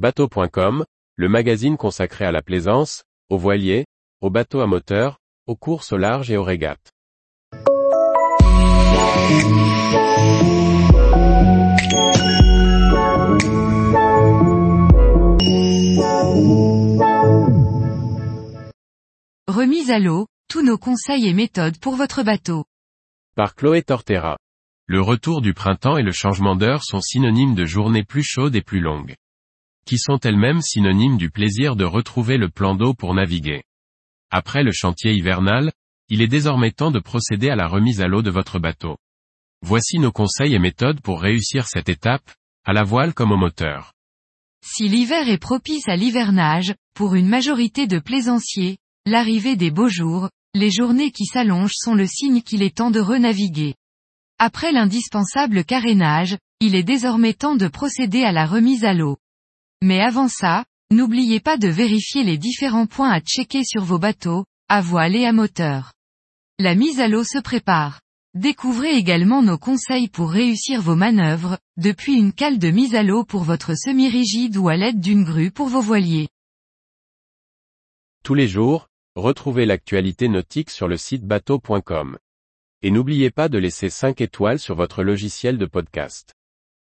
Bateau.com, le magazine consacré à la plaisance, aux voiliers, aux bateaux à moteur, aux courses au large et aux régates. Remise à l'eau, tous nos conseils et méthodes pour votre bateau. Par Chloé Tortera. Le retour du printemps et le changement d'heure sont synonymes de journées plus chaudes et plus longues. Qui sont elles-mêmes synonymes du plaisir de retrouver le plan d'eau pour naviguer. Après le chantier hivernal, il est désormais temps de procéder à la remise à l'eau de votre bateau. Voici nos conseils et méthodes pour réussir cette étape, à la voile comme au moteur. Si l'hiver est propice à l'hivernage, pour une majorité de plaisanciers, l'arrivée des beaux jours, les journées qui s'allongent sont le signe qu'il est temps de renaviguer. Après l'indispensable carénage, il est désormais temps de procéder à la remise à l'eau. Mais avant ça, n'oubliez pas de vérifier les différents points à checker sur vos bateaux, à voile et à moteur. La mise à l'eau se prépare. Découvrez également nos conseils pour réussir vos manœuvres, depuis une cale de mise à l'eau pour votre semi-rigide ou à l'aide d'une grue pour vos voiliers. Tous les jours, retrouvez l'actualité nautique sur le site bateau.com. Et n'oubliez pas de laisser 5 étoiles sur votre logiciel de podcast.